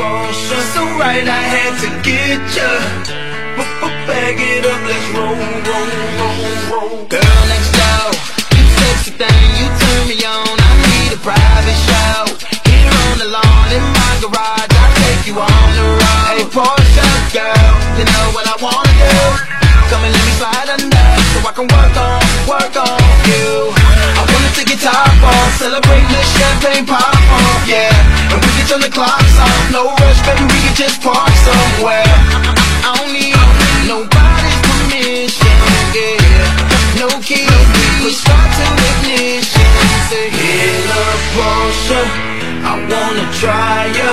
Porsche, so right I had to get ya. Bag it up, let's roll, roll, roll, roll. Girl next door, you sexy thing, you turn me on. I need a private show. Here on the lawn in my garage, I'll take you on the road. Hey, Porsche girl, you know what I wanna do. Come and let me slide under, so I can work on, work on you. I wanna take top off, celebrate the champagne pop off, yeah. And we can turn the clocks off, no rush, baby, we can just park somewhere. I don't need nobody's permission, yeah. No keys, we start to ignition. Say, Hella Porsche, I wanna try ya.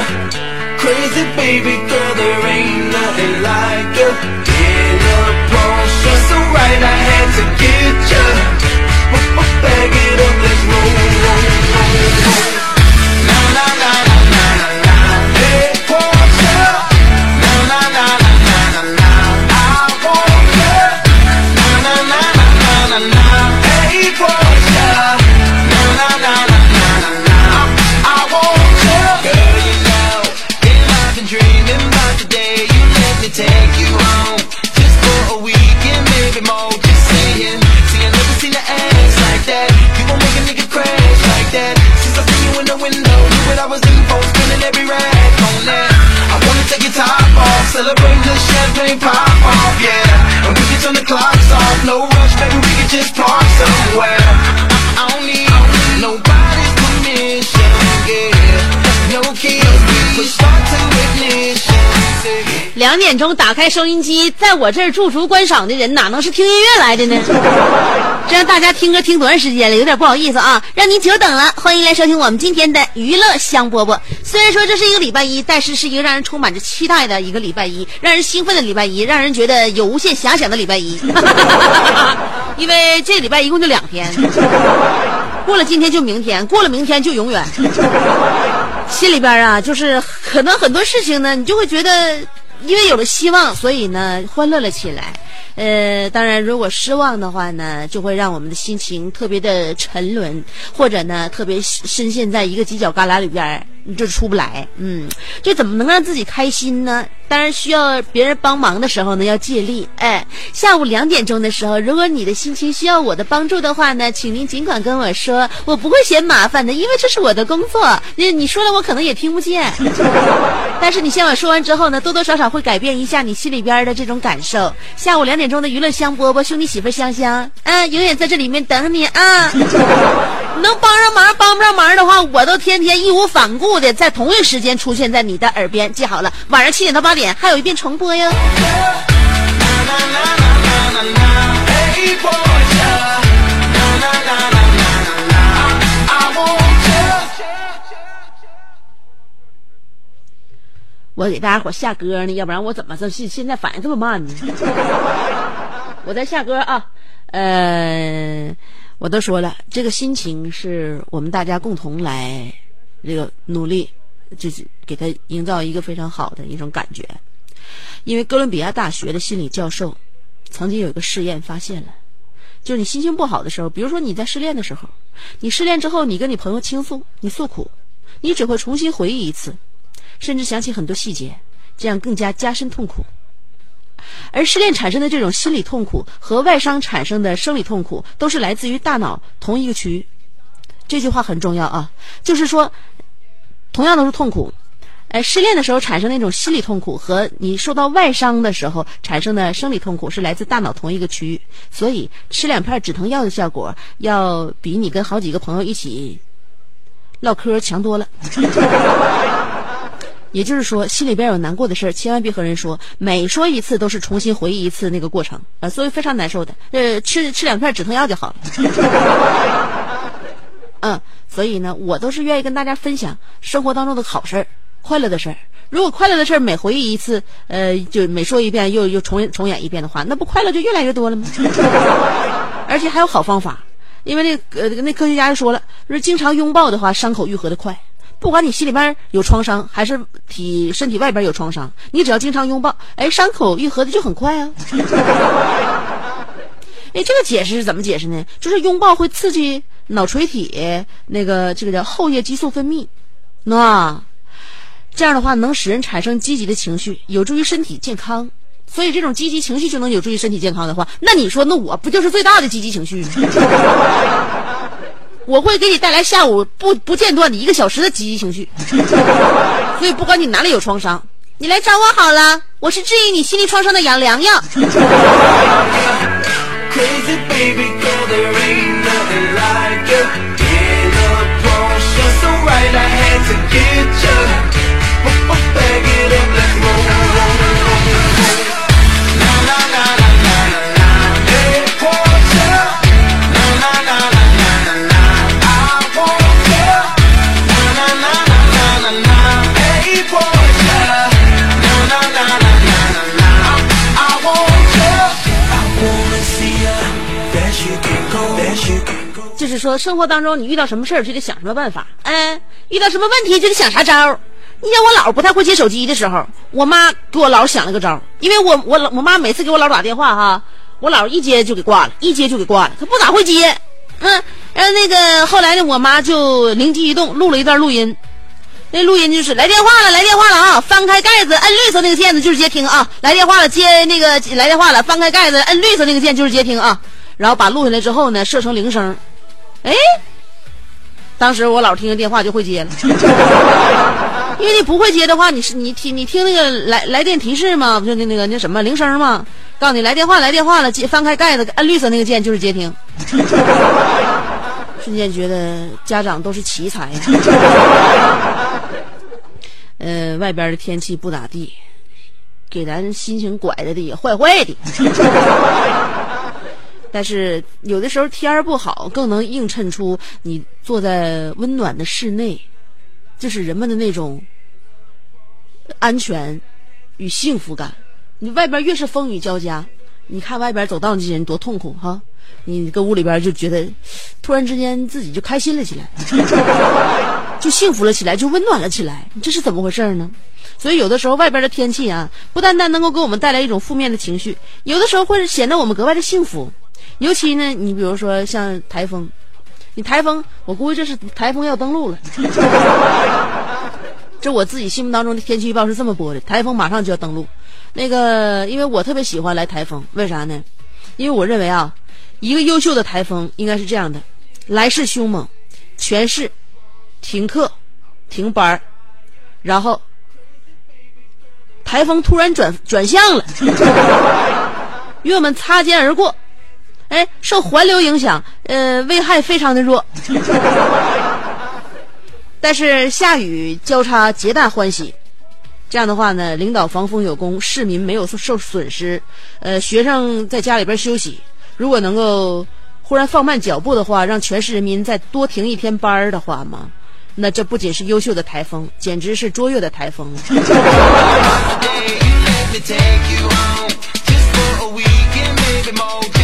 Crazy baby girl, there ain't nothing like ya. Hella Porsche, so right I had to get ya. Bag it up, pop off, yeah. I'm cooking on the clock. 两点钟打开收音机，在我这儿驻足观赏的人哪能是听音乐来的呢？这让大家听歌听多长时间了，有点不好意思啊，让您久等了。欢迎来收听我们今天的娱乐香饽饽。虽然说这是一个礼拜一，但是是一个让人充满着期待的一个礼拜一，让人兴奋的礼拜一，让人觉得有无限遐想的礼拜一。因为这礼拜一共就两天，过了今天就明天，过了明天就永远。心里边啊，就是可能很多事情呢，你就会觉得，因为有了希望，所以呢，欢乐了起来。呃，当然，如果失望的话呢，就会让我们的心情特别的沉沦，或者呢，特别深陷在一个犄角旮旯里边，你就出不来。嗯，这怎么能让自己开心呢？当然，需要别人帮忙的时候呢，要借力。哎，下午两点钟的时候，如果你的心情需要我的帮助的话呢，请您尽管跟我说，我不会嫌麻烦的，因为这是我的工作。你你说了，我可能也听不见，但是你向我说完之后呢，多多少少会改变一下你心里边的这种感受。下午两点钟的娱乐香饽饽，兄弟媳妇香香，嗯，永远在这里面等你啊！能帮上忙，帮不上忙的话，我都天天义无反顾的在同一时间出现在你的耳边。记好了，晚上七点到八点还有一遍重播哟。我给大家伙下歌呢，要不然我怎么这现现在反应这么慢呢？我在下歌啊，呃，我都说了，这个心情是我们大家共同来这个努力，就是给他营造一个非常好的一种感觉。因为哥伦比亚大学的心理教授曾经有一个试验发现了，就是你心情不好的时候，比如说你在失恋的时候，你失恋之后，你跟你朋友倾诉，你诉苦，你只会重新回忆一次，甚至想起很多细节，这样更加加深痛苦。而失恋产生的这种心理痛苦和外伤产生的生理痛苦，都是来自于大脑同一个区域。这句话很重要啊，就是说，同样都是痛苦，哎，失恋的时候产生那种心理痛苦，和你受到外伤的时候产生的生理痛苦是来自大脑同一个区域。所以吃两片止疼药的效果，要比你跟好几个朋友一起唠嗑强多了。也就是说，心里边有难过的事，千万别和人说，每说一次都是重新回忆一次那个过程啊，所以非常难受的。呃，吃吃两片止疼药就好了。嗯，所以呢，我都是愿意跟大家分享生活当中的好事儿、快乐的事儿。如果快乐的事儿每回忆一次，呃，就每说一遍又又重重演一遍的话，那不快乐就越来越多了吗？而且还有好方法，因为那呃那科学家就说了，说经常拥抱的话，伤口愈合的快。不管你心里边有创伤，还是体身体外边有创伤，你只要经常拥抱，哎，伤口愈合的就很快啊。哎，这个解释是怎么解释呢？就是拥抱会刺激脑垂体那个这个叫后叶激素分泌，那这样的话能使人产生积极的情绪，有助于身体健康。所以这种积极情绪就能有助于身体健康的话，那你说那我不就是最大的积极情绪吗？我会给你带来下午不不间断的一个小时的积极情绪，所以不管你哪里有创伤，你来找我好了，我是治愈你心理创伤的养良药。就是说，生活当中你遇到什么事儿就得想什么办法，哎，遇到什么问题就得想啥招儿。你像我姥不太会接手机的时候，我妈给我姥想了个招儿，因为我我我妈每次给我姥打电话哈，我姥一接就给挂了，一接就给挂了，她不咋会接。嗯，然后那个后来呢，我妈就灵机一动，录了一段录音。那录音就是来电话了，来电话了啊！翻开盖子，摁绿色那个键子就是接听啊！来电话了，接那个来电话了，翻开盖子，摁绿色那个键就是接听啊！然后把录下来之后呢，设成铃声，哎，当时我姥听见电话就会接了，因为你不会接的话，你是你听你听那个来来电提示嘛，不就那那个那什么铃声嘛，告诉你来电话来电话了，接翻开盖子，按绿色那个键就是接听。瞬间觉得家长都是奇才呀。呃，外边的天气不咋地，给咱心情拐的的也坏坏的。但是有的时候天儿不好，更能映衬出你坐在温暖的室内，就是人们的那种安全与幸福感。你外边越是风雨交加，你看外边走道那些人多痛苦哈，你搁屋里边就觉得，突然之间自己就开心了起来，就幸福了起来，就温暖了起来。这是怎么回事呢？所以有的时候外边的天气啊，不单单能够给我们带来一种负面的情绪，有的时候会显得我们格外的幸福。尤其呢，你比如说像台风，你台风，我估计这是台风要登陆了。这我自己心目当中的天气预报是这么播的：台风马上就要登陆。那个，因为我特别喜欢来台风，为啥呢？因为我认为啊，一个优秀的台风应该是这样的：来势凶猛，全市停课、停班儿，然后台风突然转转向了，与我们擦肩而过。哎，受环流影响，呃，危害非常的弱。但是下雨交叉，皆大欢喜。这样的话呢，领导防风有功，市民没有受受损失，呃，学生在家里边休息。如果能够忽然放慢脚步的话，让全市人民再多停一天班儿的话嘛，那这不仅是优秀的台风，简直是卓越的台风。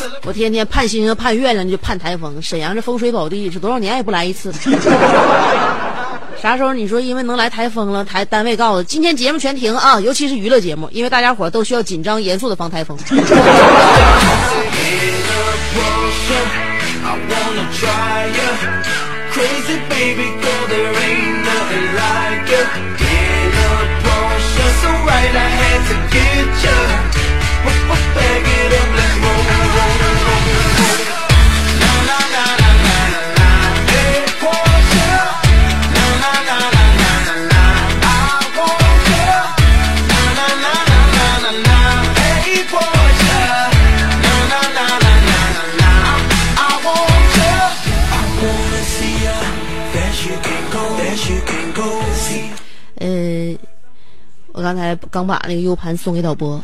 我天天盼星星盼月亮就盼台风，沈阳这风水宝地，是多少年也不来一次。啥时候你说因为能来台风了，台单位告诉今天节目全停啊，尤其是娱乐节目，因为大家伙都需要紧张严肃的防台风。才刚把那个 U 盘送给导播，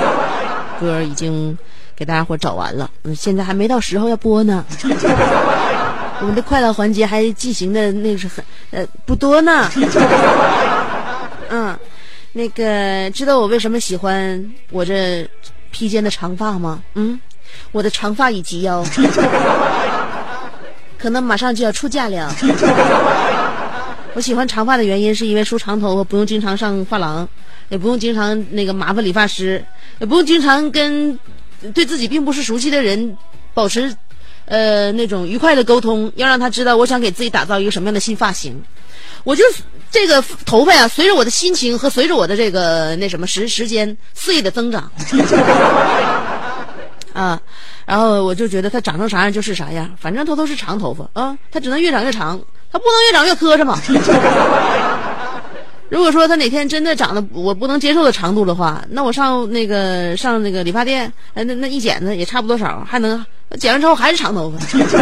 歌已经给大家伙找完了，嗯，现在还没到时候要播呢。我们的快乐环节还进行的那是很呃不多呢。嗯，那个知道我为什么喜欢我这披肩的长发吗？嗯，我的长发以及腰，可能马上就要出嫁了。我喜欢长发的原因是因为梳长头发不用经常上发廊，也不用经常那个麻烦理发师，也不用经常跟对自己并不是熟悉的人保持呃那种愉快的沟通，要让他知道我想给自己打造一个什么样的新发型。我就这个头发呀，随着我的心情和随着我的这个那什么时时间肆意的增长。啊，然后我就觉得它长成啥样就是啥样，反正它都是长头发啊，它只能越长越长，它不能越长越磕碜嘛。如果说它哪天真的长得我不能接受的长度的话，那我上那个上那个理发店，哎，那那一剪子也差不多少，还能剪完之后还是长头发，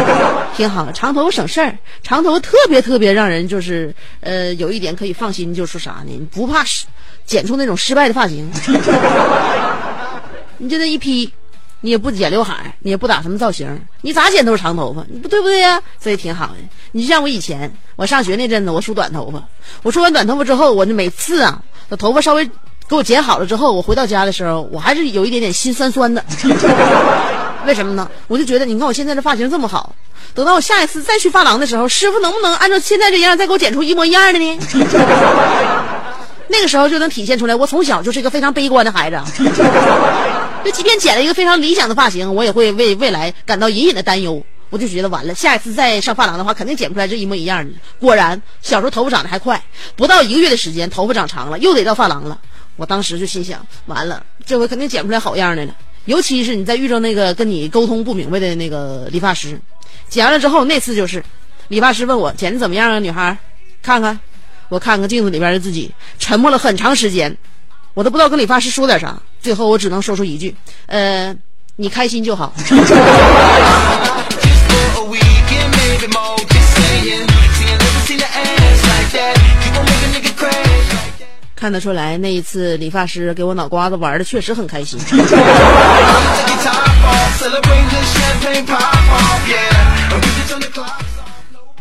挺好。长头发省事儿，长头发特别特别让人就是呃有一点可以放心，就是啥呢？你不怕失剪出那种失败的发型，你就那一披。你也不剪刘海，你也不打什么造型，你咋剪都是长头发，你不对不对呀？所以挺好的。你就像我以前，我上学那阵子，我梳短头发，我梳完短头发之后，我那每次啊，我头发稍微给我剪好了之后，我回到家的时候，我还是有一点点心酸酸的。为什么呢？我就觉得，你看我现在这发型这么好，等到我下一次再去发廊的时候，师傅能不能按照现在这样再给我剪出一模一样的呢？那个时候就能体现出来，我从小就是一个非常悲观的孩子。就即便剪了一个非常理想的发型，我也会为未来感到隐隐的担忧。我就觉得完了，下一次再上发廊的话，肯定剪不出来这一模一样的。果然，小时候头发长得还快，不到一个月的时间，头发长长了，又得到发廊了。我当时就心想，完了，这回肯定剪不出来好样的了。尤其是你在遇到那个跟你沟通不明白的那个理发师，剪完了之后，那次就是，理发师问我剪的怎么样啊，女孩，看看，我看看镜子里边的自己，沉默了很长时间。我都不知道跟理发师说点啥，最后我只能说出一句：“呃，你开心就好。”看得出来，那一次理发师给我脑瓜子玩的确实很开心。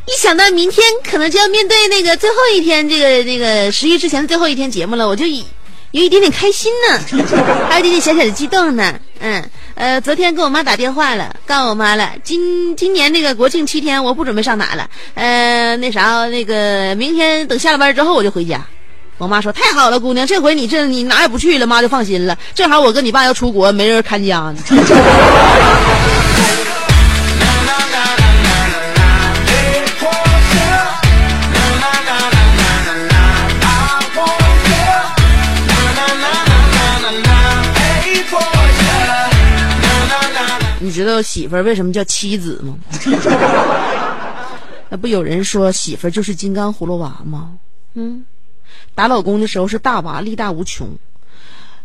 一想到明天可能就要面对那个最后一天，这个那个十一之前的最后一天节目了，我就以有一点点开心呢，还有一点点小小的激动呢。嗯，呃，昨天给我妈打电话了，告诉我妈了，今今年那个国庆七天我不准备上哪了，呃，那啥，那个明天等下了班之后我就回家。我妈说：“太好了，姑娘，这回你这你哪也不去了，妈就放心了。正好我跟你爸要出国，没人看家呢。”你知道媳妇儿为什么叫妻子吗？那不有人说媳妇儿就是金刚葫芦娃吗？嗯，打老公的时候是大娃力大无穷，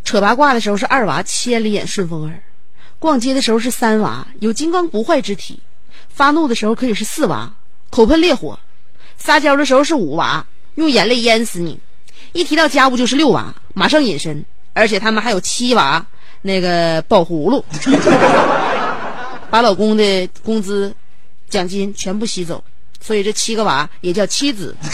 扯八卦的时候是二娃千里眼顺风耳，逛街的时候是三娃有金刚不坏之体，发怒的时候可以是四娃口喷烈火，撒娇的时候是五娃用眼泪淹死你，一提到家务就是六娃马上隐身，而且他们还有七娃那个宝葫芦。把老公的工资、奖金全部吸走，所以这七个娃也叫妻子。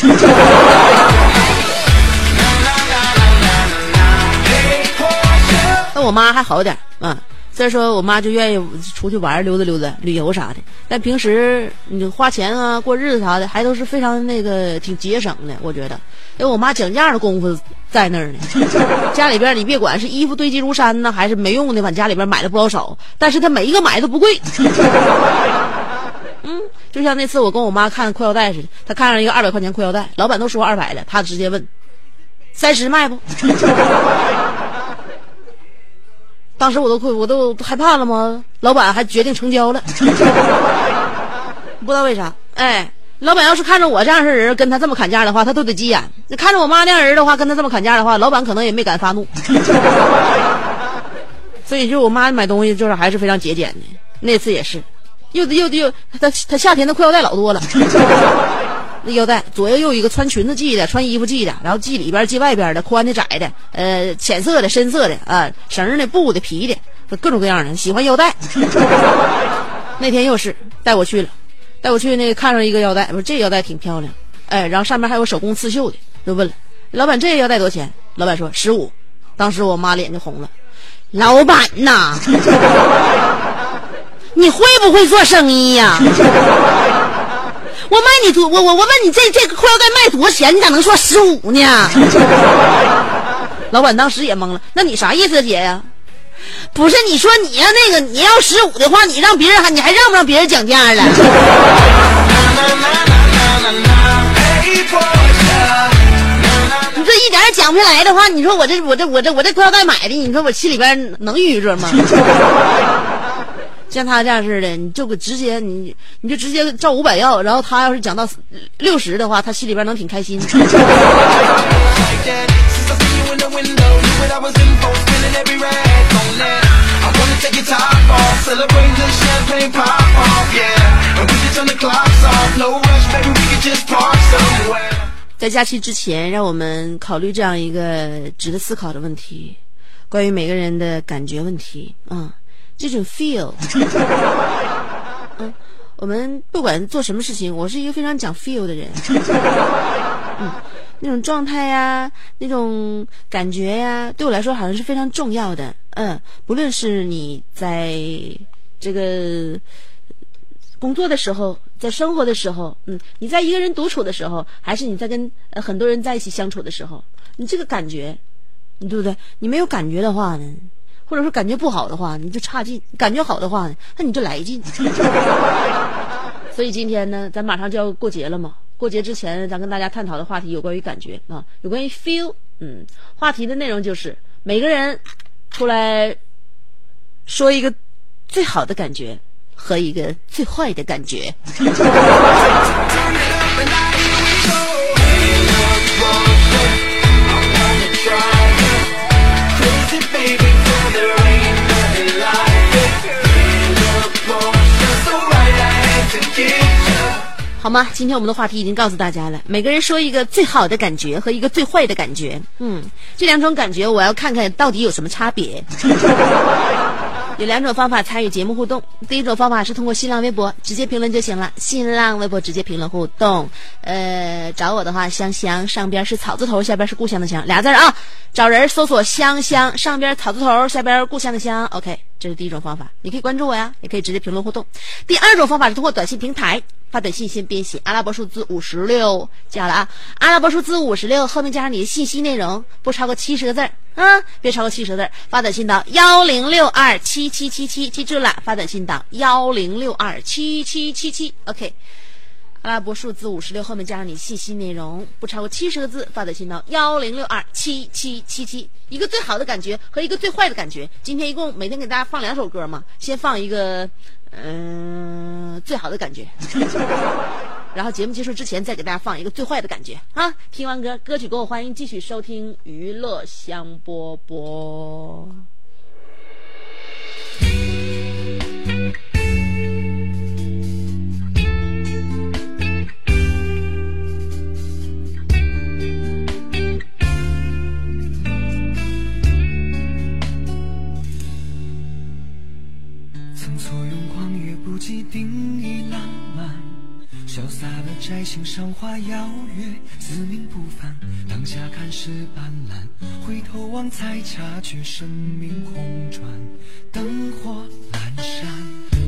那我妈还好点儿啊，虽然说我妈就愿意出去玩溜达溜达、旅游啥的，但平时你花钱啊、过日子啥的，还都是非常那个挺节省的。我觉得，因为我妈讲价的功夫在那儿呢。家里边你别管是衣服堆积如山呢，还是没用的，往家里边买了不老少，但是她每一个买的都不贵。嗯，就像那次我跟我妈看裤腰带似的，她看上一个二百块钱裤腰带，老板都说二百了，她直接问三十卖不？当时我都快，我都害怕了吗？老板还决定成交了，不知道为啥。哎，老板要是看着我这样式人跟他这么砍价的话，他都得急眼；看着我妈那样人的话，跟他这么砍价的话，老板可能也没敢发怒。所以，就我妈买东西就是还是非常节俭的。那次也是，又又又，他他夏天的裤腰带老多了。那腰带左右又一个穿裙子系的，穿衣服系的，然后系里边系外边的，宽的窄的，呃，浅色的、深色的啊，绳的、布的、皮的，各种各样的。喜欢腰带。那天又是带我去了，带我去那个看上一个腰带，我说这腰带挺漂亮，哎，然后上面还有手工刺绣的，就问了老板这腰带多少钱？老板说十五。当时我妈脸就红了，老板呐，你会不会做生意呀？我卖你多，我我我问你，这这个裤腰带卖多少钱？你咋能说十五呢？老板当时也懵了。那你啥意思，姐呀？不是你说你要那个你要十五的话，你让别人还你还让不让别人讲价了？你这一点也讲不下来的话，你说我这我这我这我这裤腰带买的，你说我心里边能郁着吗？像他这样似的，你就直接你你就直接照五百要，然后他要是讲到六十的话，他心里边能挺开心。在假期之前，让我们考虑这样一个值得思考的问题：关于每个人的感觉问题。嗯。这种 feel，嗯，我们不管做什么事情，我是一个非常讲 feel 的人，嗯，那种状态呀，那种感觉呀，对我来说好像是非常重要的，嗯，不论是你在这个工作的时候，在生活的时候，嗯，你在一个人独处的时候，还是你在跟很多人在一起相处的时候，你这个感觉，你对不对？你没有感觉的话呢？或者说感觉不好的话，你就差劲；感觉好的话，那你就来劲。所以今天呢，咱马上就要过节了嘛。过节之前，咱跟大家探讨的话题有关于感觉啊，有关于 feel。嗯，话题的内容就是每个人出来说一个最好的感觉和一个最坏的感觉。好吗？今天我们的话题已经告诉大家了，每个人说一个最好的感觉和一个最坏的感觉。嗯，这两种感觉我要看看到底有什么差别。有两种方法参与节目互动，第一种方法是通过新浪微博直接评论就行了。新浪微博直接评论互动，呃，找我的话，香香上边是草字头，下边是故乡的乡，俩字啊。找人搜索香香，上边草字头，下边故乡的乡。OK，这是第一种方法，你可以关注我呀，也可以直接评论互动。第二种方法是通过短信平台。发短信先编写阿拉伯数字五十六，记好了啊！阿拉伯数字五十六后面加上你的信息内容，不超过七十个字儿啊，别超过七十个字儿。发短信到幺零六二七七七七，记住了，发短信到幺零六二七七七七。OK，阿拉伯数字五十六后面加上你信息内容，不超过七十个字，发短信到幺零六二七七七七。一个最好的感觉和一个最坏的感觉。今天一共每天给大家放两首歌嘛，先放一个。嗯，最好的感觉。然后节目结束之前，再给大家放一个最坏的感觉啊！听完歌，歌曲过后，欢迎继续收听娱乐香饽饽。不计定义浪漫，潇洒的摘星赏花邀月，自命不凡。当下看是斑斓，回头望才察觉生命空转，灯火阑珊，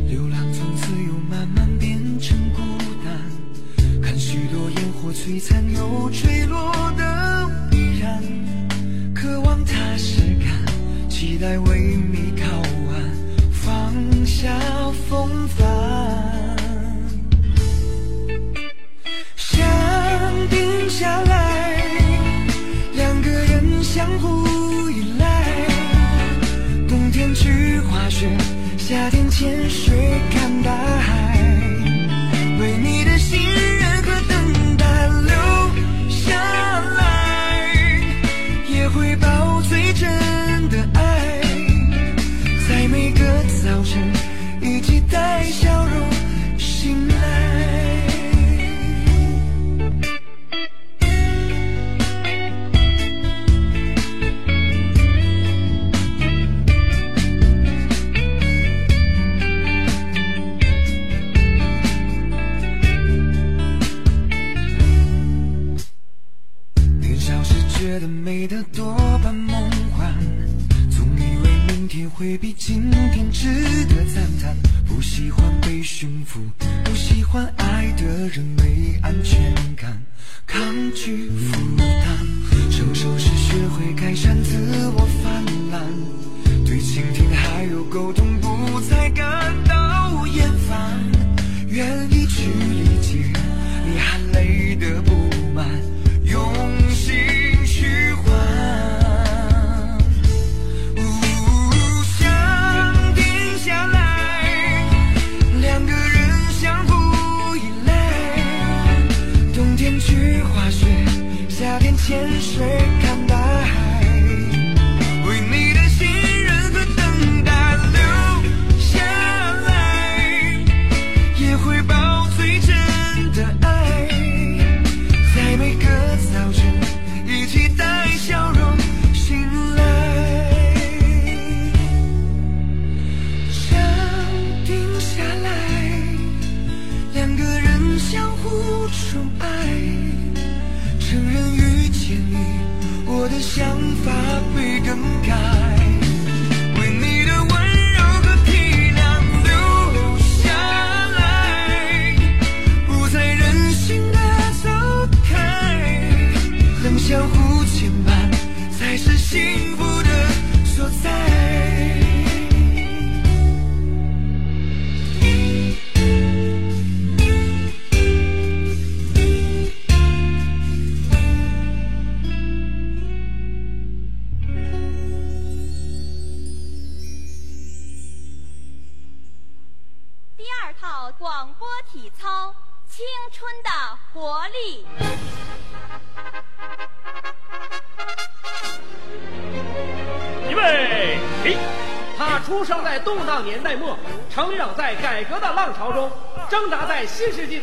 流浪从此又慢慢变成孤单。看许多烟火璀璨又坠落的必然，渴望踏实感，期待为你靠岸，放下风帆。想定下来，两个人相互依赖。冬天去滑雪，夏天潜水看大海。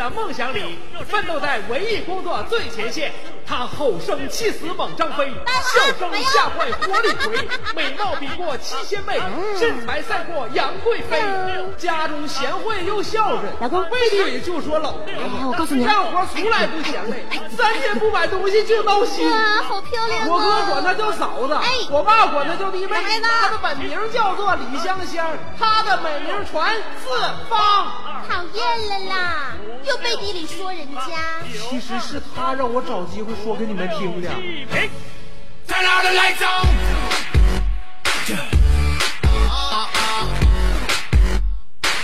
的梦想里，奋斗在文艺工作最前线。他吼声气死猛张飞，笑声吓坏活李逵，美貌比过七仙妹，身材赛过杨贵妃。家中贤惠又孝顺，老公背地里就说老婆子。我告诉你啊干活从来不嫌累，三天不买东西就闹心。哇，好漂亮啊！我哥管她叫嫂子，哎我爸管她叫弟妹。她的本名叫做李香香，她的美名传四方。讨厌了啦，又背地里说人家。其实是他让我找机会说给你们听的。Turn out the lights on.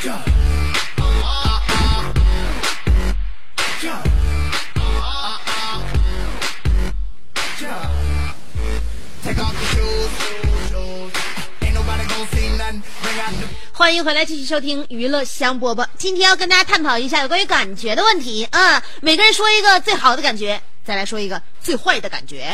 Take 欢迎回来，继续收听娱乐香饽饽。今天要跟大家探讨一下有关于感觉的问题啊，每个人说一个最好的感觉，再来说一个最坏的感觉。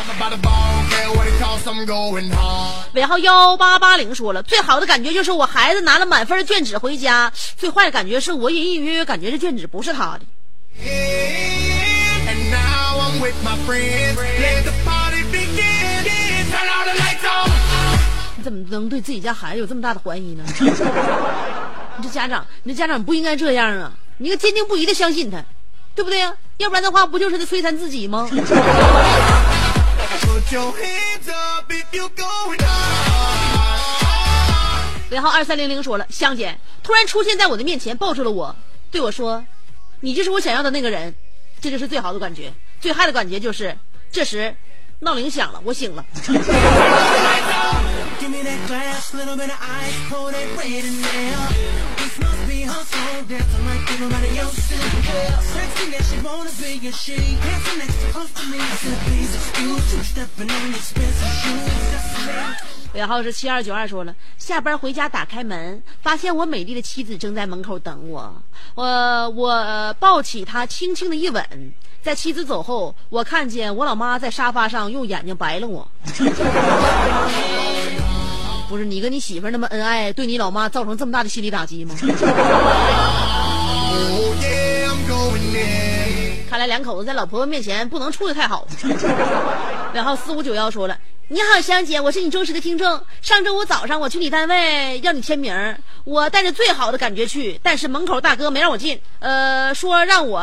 尾号幺八八零说了，最好的感觉就是我孩子拿了满分的卷纸回家，最坏的感觉是我隐隐约约感觉这卷纸不是他的。now I'm with my friends. 怎么能对自己家孩子有这么大的怀疑呢？你这家长，你这家长不应该这样啊！你应该坚定不移的相信他，对不对呀？要不然的话，不就是在摧残自己吗？Put Put your hands up if you're going high. 尾号二三零零说了，香姐突然出现在我的面前，抱住了我，对我说：“你就是我想要的那个人。”这就是最好的感觉，最嗨的感觉就是这时闹铃响了，我醒了。尾号是七二九二说了，下班回家打开门，发现我美丽的妻子正在门口等我。我我抱起她，轻轻的一吻。在妻子走后，我看见我老妈在沙发上用眼睛白了我。不是你跟你媳妇那么恩爱，对你老妈造成这么大的心理打击吗？看来两口子在老婆婆面前不能处的太好。然后四五九幺说了：“你好，香姐，我是你忠实的听众。上周五早上我去你单位要你签名，我带着最好的感觉去，但是门口大哥没让我进，呃，说让我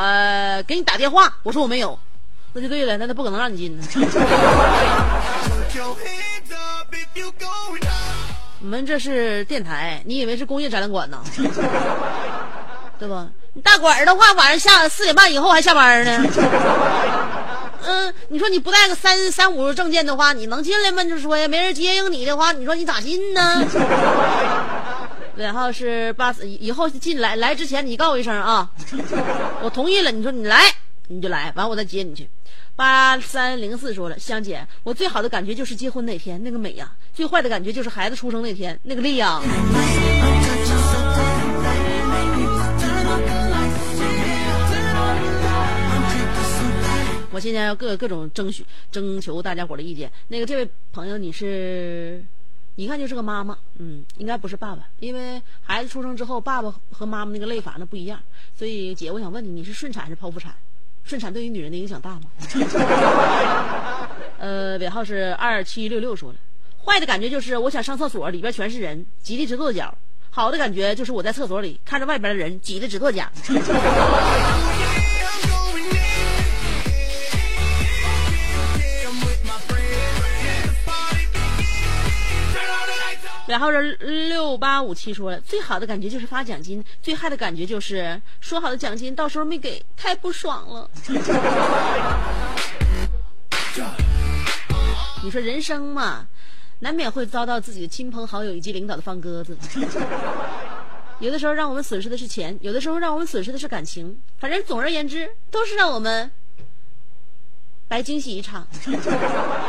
给你打电话，我说我没有，那就对了，那他不可能让你进呢。你们这是电台，你以为是工业展览馆呢？对吧？你大馆的话，晚上下四点半以后还下班呢。嗯，你说你不带个三三五证件的话，你能进来吗？就说呀，没人接应你的话，你说你咋进呢？然后是八四，以后进来来之前你告我一声啊，我同意了。你说你来你就来，完我再接你去。八三零四说了，香姐，我最好的感觉就是结婚那天那个美呀，最坏的感觉就是孩子出生那天那个力呀。我现在要各各种争取征求大家伙的意见。那个这位朋友，你是，一看就是个妈妈，嗯，应该不是爸爸，因为孩子出生之后，爸爸和妈妈那个累法那不一样。所以姐，我想问你，你是顺产还是剖腹产？顺产对于女人的影响大吗？呃，尾号是二七六六说的，坏的感觉就是我想上厕所，里边全是人，挤得直跺脚；好的感觉就是我在厕所里看着外边的人，挤得直跺脚。然后是六八五七说了，最好的感觉就是发奖金，最害的感觉就是说好的奖金到时候没给，太不爽了。你说人生嘛，难免会遭到自己的亲朋好友以及领导的放鸽子。有的时候让我们损失的是钱，有的时候让我们损失的是感情，反正总而言之，都是让我们白惊喜一场。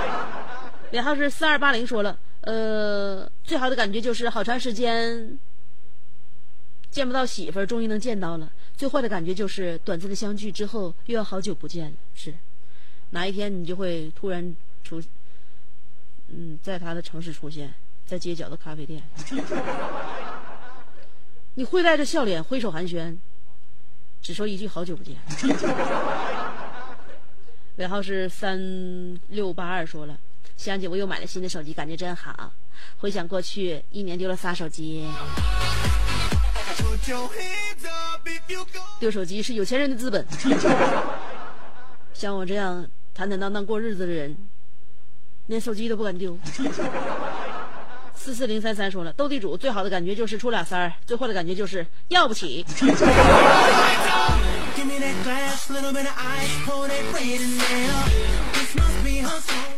然后是四二八零说了，呃，最好的感觉就是好长时间见不到媳妇儿，终于能见到了。最坏的感觉就是短暂的相聚之后，又要好久不见了。是，哪一天你就会突然出，嗯，在他的城市出现，在街角的咖啡店，你会带着笑脸挥手寒暄，只说一句好久不见。尾号是三六八二说了，香姐，我又买了新的手机，感觉真好。回想过去，一年丢了仨手机，丢手机是有钱人的资本。像我这样坦坦荡荡过日子的人，连手机都不敢丢。四四零三三说了，斗地主最好的感觉就是出俩三儿，最坏的感觉就是要不起。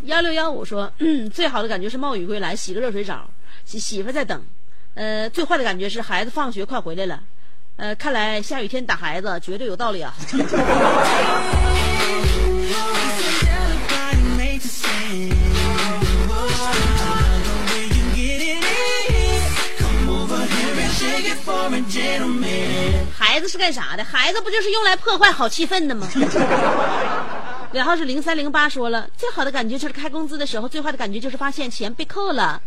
幺六幺五说，嗯，最好的感觉是冒雨归来，洗个热水澡，媳媳妇在等。呃，最坏的感觉是孩子放学快回来了。呃，看来下雨天打孩子绝对有道理啊。孩子是干啥的？孩子不就是用来破坏好气氛的吗？尾号是零三零八说了，最好的感觉就是开工资的时候，最坏的感觉就是发现钱被扣了。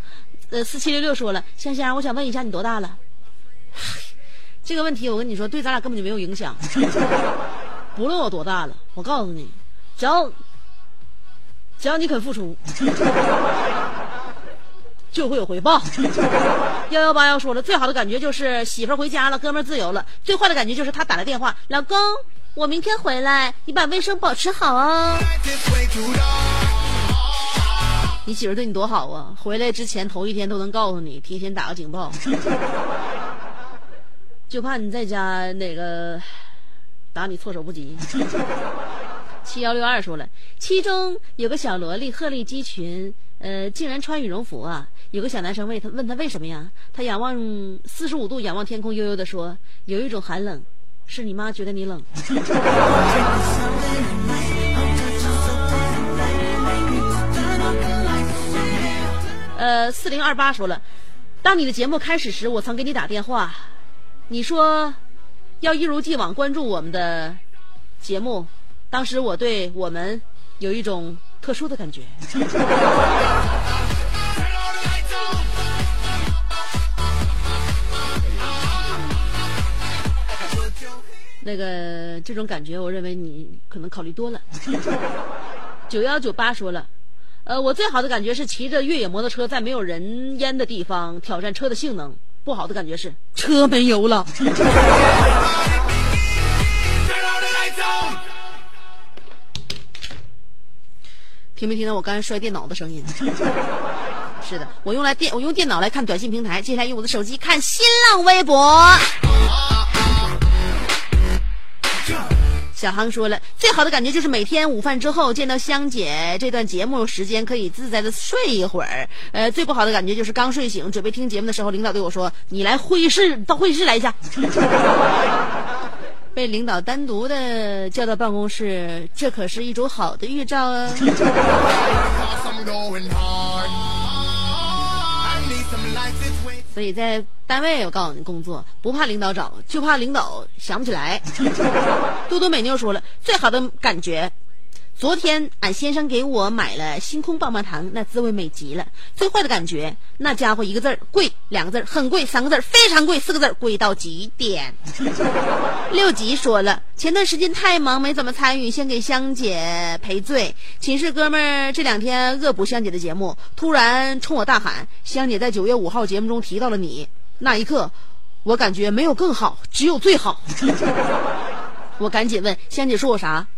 呃，四七六六说了，香香，我想问一下你多大了？这个问题我跟你说，对咱俩根本就没有影响。不论我多大了，我告诉你，只要只要你肯付出，就会有回报。幺幺八幺说了，最好的感觉就是媳妇回家了，哥们自由了；最坏的感觉就是他打来电话，老公，我明天回来，你把卫生保持好哦。你媳妇对你多好啊！回来之前头一天都能告诉你，提前打个警报，就怕你在家那个打你措手不及。七幺六二说了，其中有个小萝莉鹤立鸡群，呃，竟然穿羽绒服啊！有个小男生问他问他为什么呀？他仰望四十五度仰望天空，悠悠的说：“有一种寒冷，是你妈觉得你冷。”呃，四零二八说了，当你的节目开始时，我曾给你打电话，你说要一如既往关注我们的节目。当时我对我们有一种特殊的感觉。那个这种感觉，我认为你可能考虑多了。九幺九八说了，呃，我最好的感觉是骑着越野摩托车在没有人烟的地方挑战车的性能；不好的感觉是车没油了。听没听到我刚才摔电脑的声音？是的，我用来电我用电脑来看短信平台，接下来用我的手机看新浪微博。小航说了，最好的感觉就是每天午饭之后见到香姐，这段节目时间可以自在的睡一会儿。呃，最不好的感觉就是刚睡醒准备听节目的时候，领导对我说：“你来会议室，到会议室来一下。”被领导单独的叫到办公室，这可是一种好的预兆啊！所以在单位，我告诉你，工作不怕领导找，就怕领导想不起来。多多美妞说了，最好的感觉。昨天俺先生给我买了星空棒棒糖，那滋味美极了。最坏的感觉，那家伙一个字儿贵，两个字儿很贵，三个字儿非常贵，四个字儿贵到极点。六级说了，前段时间太忙没怎么参与，先给香姐赔罪。寝室哥们儿这两天恶补香姐的节目，突然冲我大喊：“香姐在九月五号节目中提到了你。”那一刻，我感觉没有更好，只有最好。我赶紧问香姐说我啥？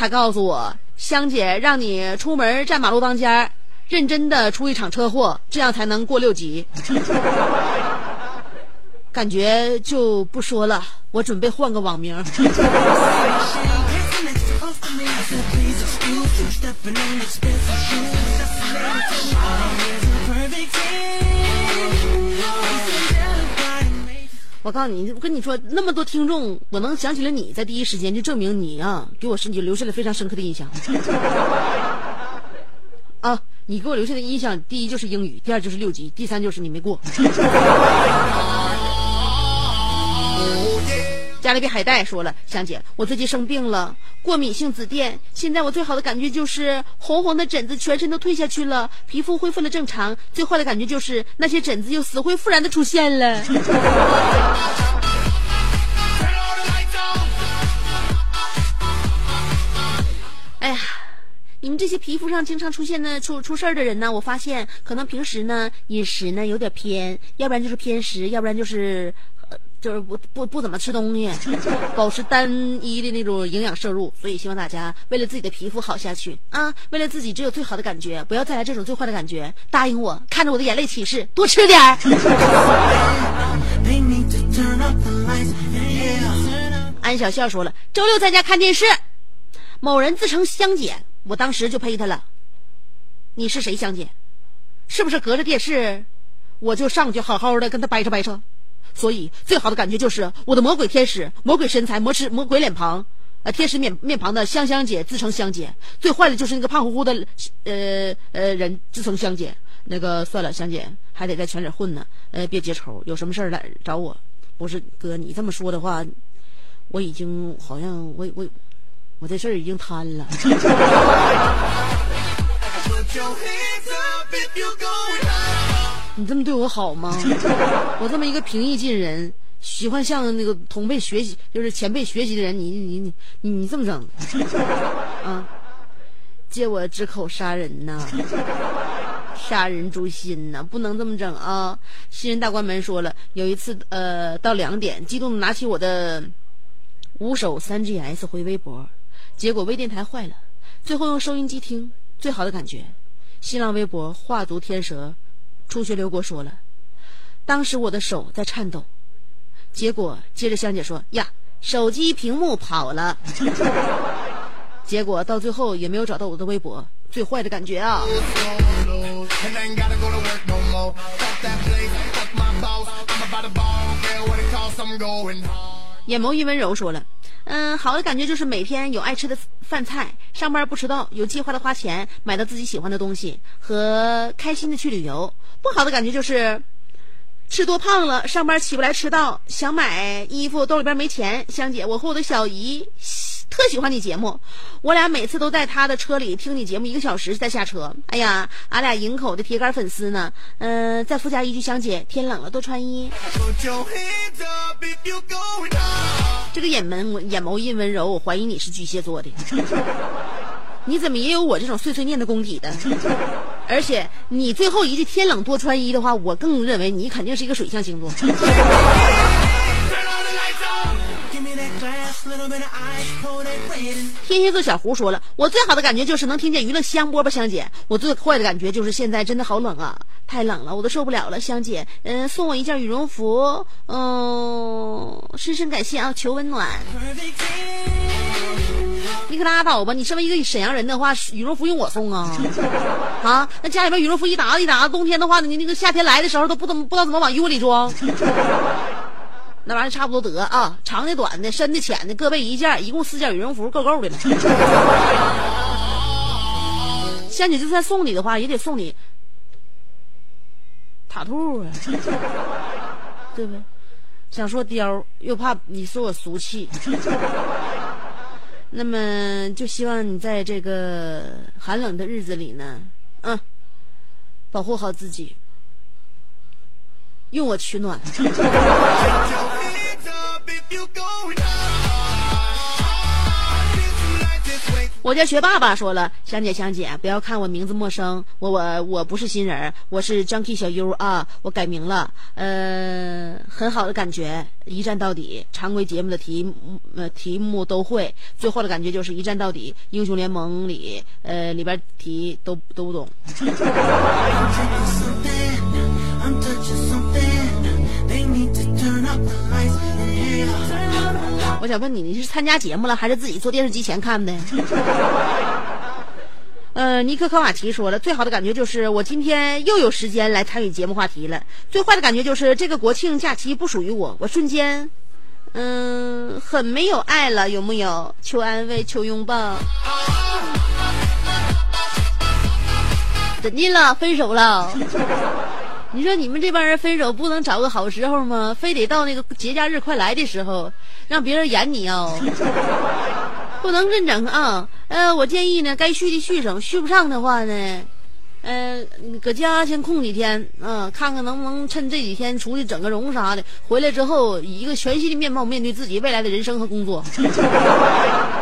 他告诉我，香姐让你出门站马路当间儿，认真的出一场车祸，这样才能过六级。感觉就不说了，我准备换个网名。我告诉你，我跟你说，那么多听众，我能想起了你在第一时间，就证明你啊，给我身体留下了非常深刻的印象。啊，你给我留下的印象，第一就是英语，第二就是六级，第三就是你没过。加勒比海带说了，香姐，我最近生病了，过敏性紫癜。现在我最好的感觉就是红红的疹子全身都退下去了，皮肤恢复了正常。最坏的感觉就是那些疹子又死灰复燃的出现了。哎呀，你们这些皮肤上经常出现的出出事儿的人呢，我发现可能平时呢饮食呢有点偏，要不然就是偏食，要不然就是。就是不不不怎么吃东西，保持单一的那种营养摄入，所以希望大家为了自己的皮肤好下去啊，为了自己只有最好的感觉，不要再来这种最坏的感觉。答应我，看着我的眼泪起誓，多吃点儿。安小笑说了，周六在家看电视，某人自称香姐，我当时就呸他了。你是谁香姐？是不是隔着电视，我就上去好好的跟他掰扯掰扯？所以，最好的感觉就是我的魔鬼天使、魔鬼身材、魔痴魔鬼脸庞，呃，天使面面庞的香香姐自称香姐。最坏的就是那个胖乎乎的，呃呃人自称香姐。那个算了，香姐还得在圈里混呢，呃，别结仇，有什么事儿来找我。不是哥，你这么说的话，我已经好像我我我这事儿已经摊了。你这么对我好吗？我这么一个平易近人、喜欢向那个同辈学习，就是前辈学习的人，你你你你这么整 啊？借我之口杀人呐！杀人诛心呐！不能这么整啊！新人大关门说了，有一次呃到两点，激动的拿起我的五手三 GS 回微博，结果微电台坏了，最后用收音机听，最好的感觉。新浪微博画足天蛇，初学刘国说了，当时我的手在颤抖，结果接着香姐说呀，手机屏幕跑了，结果到最后也没有找到我的微博，最坏的感觉啊！眼眸一温柔说了：“嗯，好的感觉就是每天有爱吃的饭菜，上班不迟到，有计划的花钱买到自己喜欢的东西，和开心的去旅游。不好的感觉就是吃多胖了，上班起不来，迟到，想买衣服兜里边没钱。香姐，我和我的小姨特喜欢你节目，我俩每次都在他的车里听你节目一个小时再下车。哎呀，俺俩营口的铁杆粉丝呢，嗯、再附加一句，香姐，天冷了多穿衣。这个眼门眼眸一温柔，我怀疑你是巨蟹座的。你怎么也有我这种碎碎念的功底的？而且你最后一句“天冷多穿衣”的话，我更认为你肯定是一个水象星座。天蝎座小胡说了，我最好的感觉就是能听见娱乐香饽饽香姐。我最坏的感觉就是现在真的好冷啊，太冷了，我都受不了了。香姐，嗯、送我一件羽绒服，嗯、深深感谢啊，求温暖。你可拉倒吧！你身为一个沈阳人的话，羽绒服用我送啊？啊，那家里边羽绒服一沓一沓，冬天的话，你那个夏天来的时候都不怎么不知道怎么往衣服里装。那玩意儿差不多得啊，长的、短的、深的、浅的，各备一件，一共四件羽绒服，够够的了。仙女就算送你的话，也得送你塔兔啊，对不对？想说貂，又怕你说我俗气。那么就希望你在这个寒冷的日子里呢，嗯，保护好自己，用我取暖。我家学爸爸说了，香姐香姐，不要看我名字陌生，我我我不是新人，我是 Junkie 小优啊，我改名了，呃，很好的感觉，一站到底，常规节目的题目呃题目都会，最后的感觉就是一站到底，英雄联盟里呃里边题都都不懂。想问你，你是参加节目了，还是自己坐电视机前看的？呃，尼克科瓦奇说了，最好的感觉就是我今天又有时间来参与节目话题了。最坏的感觉就是这个国庆假期不属于我，我瞬间，嗯，很没有爱了，有木有？求安慰，求拥抱。怎的了？分手了？你说你们这帮人分手不能找个好时候吗？非得到那个节假日快来的时候，让别人演你哦，不能认整啊。呃，我建议呢，该续的续上，续不上的话呢，呃，搁家先空几天，嗯、看看能不能趁这几天出去整个容啥的，回来之后以一个全新的面貌面对自己未来的人生和工作。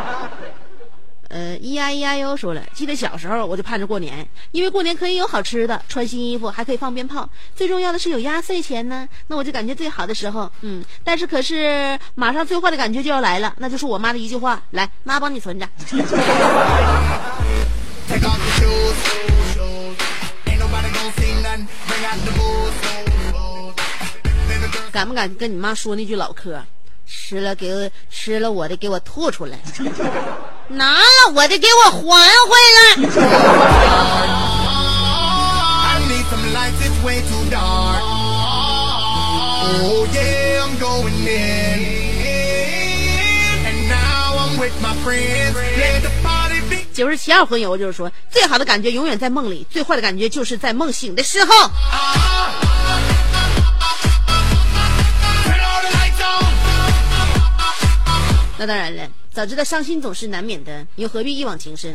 咿呀咿呀哟说了，记得小时候我就盼着过年，因为过年可以有好吃的，穿新衣服，还可以放鞭炮，最重要的是有压岁钱呢。那我就感觉最好的时候，嗯，但是可是马上最坏的感觉就要来了，那就是我妈的一句话，来，妈帮你存着。敢不敢跟你妈说那句老嗑？吃了给我吃了我的给我吐出来，拿了我的给我还回来。九十七号魂游就是说，最好的感觉永远在梦里，最坏的感觉就是在梦醒的时候。啊那当然了，早知道伤心总是难免的，又何必一往情深？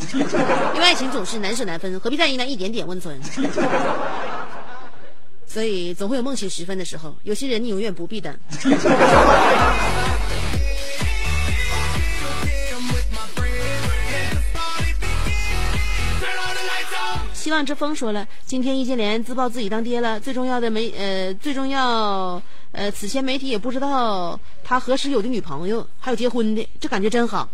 因为爱情总是难舍难分，何必在意那一点点温存？所以总会有梦醒时分的时候，有些人你永远不必等。希望之风说了，今天易建联自曝自己当爹了，最重要的没呃最重要呃此前媒体也不知道他何时有的女朋友，还有结婚的，这感觉真好。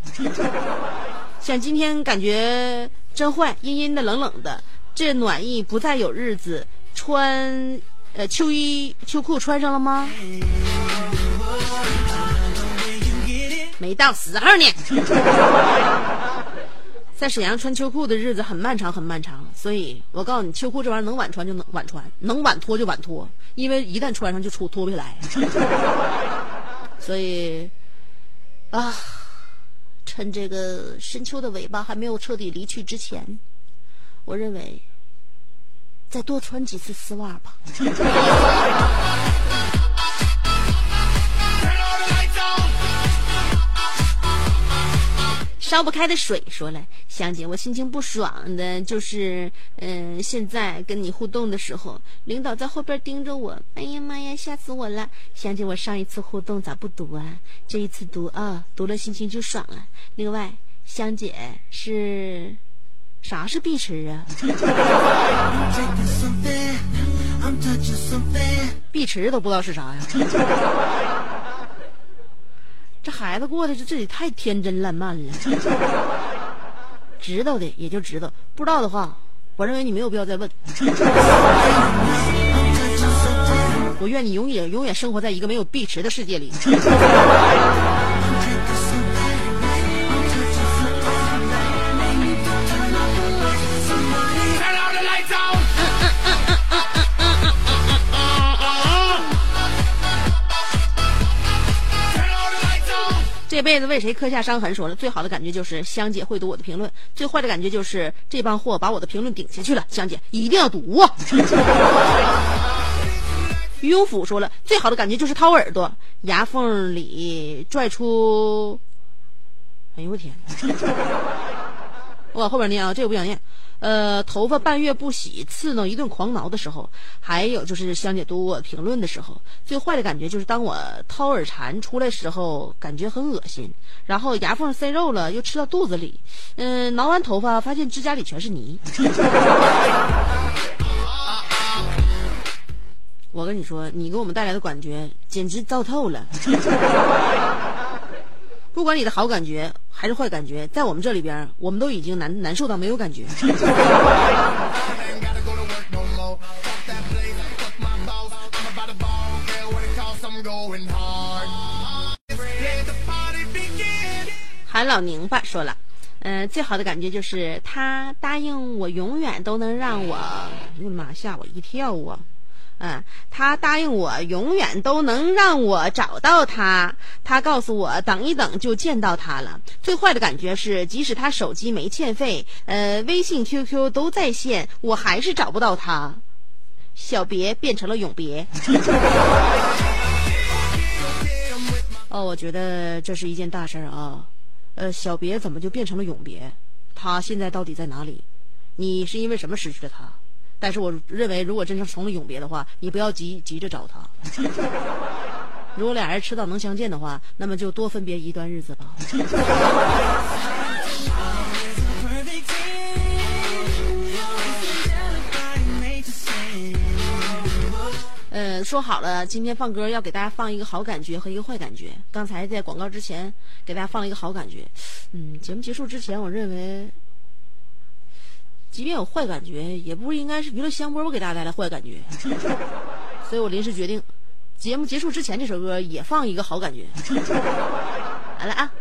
像今天感觉真坏，阴阴的冷冷的，这暖意不再有日子穿，呃，秋衣秋裤穿上了吗？没到时候呢。在沈阳穿秋裤的日子很漫长，很漫长。所以我告诉你，秋裤这玩意儿能晚穿就能晚穿，能晚脱就晚脱，因为一旦穿上就出脱不下来。所以，啊，趁这个深秋的尾巴还没有彻底离去之前，我认为再多穿几次丝袜吧。烧不开的水说了，香姐，我心情不爽的，就是，嗯、现在跟你互动的时候，领导在后边盯着我，哎呀妈呀，吓死我了！香姐，我上一次互动咋不读啊？这一次读啊，读了心情就爽了。另外，香姐是啥是碧池啊？碧池都不知道是啥呀？这孩子过的这这也太天真烂漫了。知道的也就知道，不知道的话，我认为你没有必要再问。我愿你永远永远生活在一个没有碧池的世界里。这辈子为谁刻下伤痕？说了，最好的感觉就是香姐会读我的评论，最坏的感觉就是这帮货把我的评论顶下去了。香姐一定要读啊！于永甫说了，最好的感觉就是掏耳朵，牙缝里拽出，哎呦我天！我往后边念啊，这个不想念。呃，头发半月不洗，刺挠一顿狂挠的时候，还有就是香姐读我评论的时候，最坏的感觉就是当我掏耳蝉出来时候，感觉很恶心，然后牙缝塞肉了，又吃到肚子里，嗯、挠完头发发现指甲里全是泥。我跟你说，你给我们带来的感觉简直糟透了。不管你的好感觉还是坏感觉在我们这里边我们都已经难难受到没有感觉。韩老宁吧说了嗯最好的感觉就是他答应我永远都能让我哎呀妈吓我一跳啊。嗯，他答应我永远都能让我找到他。他告诉我等一等就见到他了。最坏的感觉是，即使他手机没欠费，呃，微信、QQ 都在线，我还是找不到他。小别变成了永别。哦，我觉得这是一件大事儿啊。呃，小别怎么就变成了永别？他现在到底在哪里？你是因为什么失去了他？但是我认为，如果真是成了永别的话，你不要急急着找他。如果俩人迟早能相见的话，那么就多分别一段日子吧。嗯，说好了，今天放歌要给大家放一个好感觉和一个坏感觉。刚才在广告之前给大家放了一个好感觉。嗯，节目结束之前，我认为，即便有坏感觉，也不应该是娱乐香饽饽给大家带来坏感觉。所以我临时决定，节目结束之前这首歌也放一个好感觉。好了啊，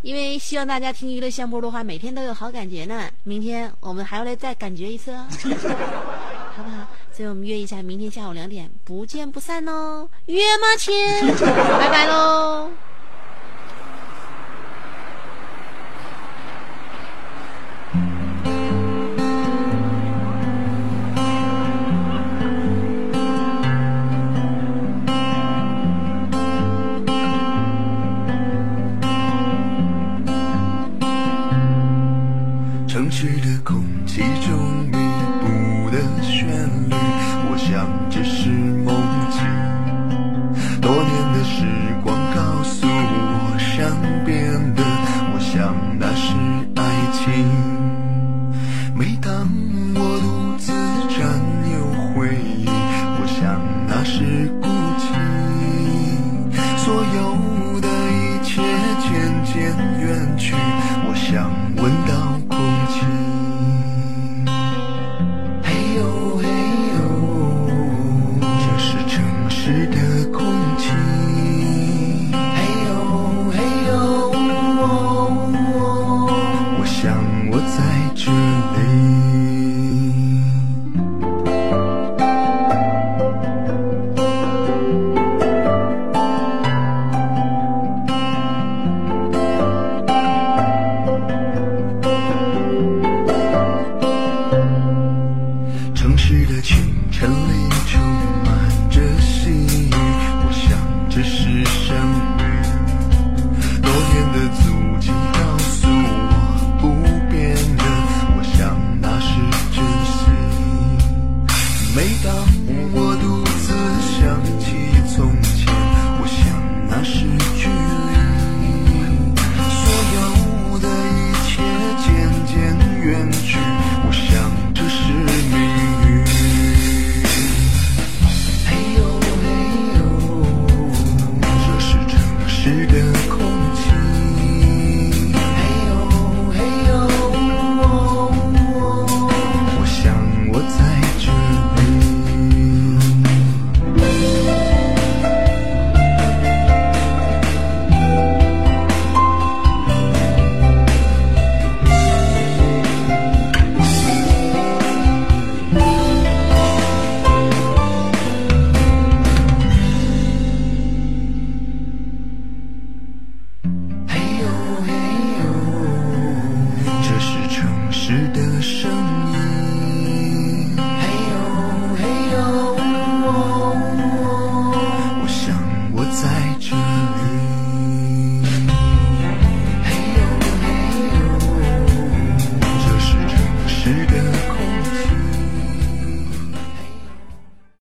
因为希望大家听娱乐香饽饽的话，每天都有好感觉呢。明天我们还要来再感觉一次哦，好不好？所以我们约一下，明天下午两点，不见不散哦，约吗，亲？拜拜喽。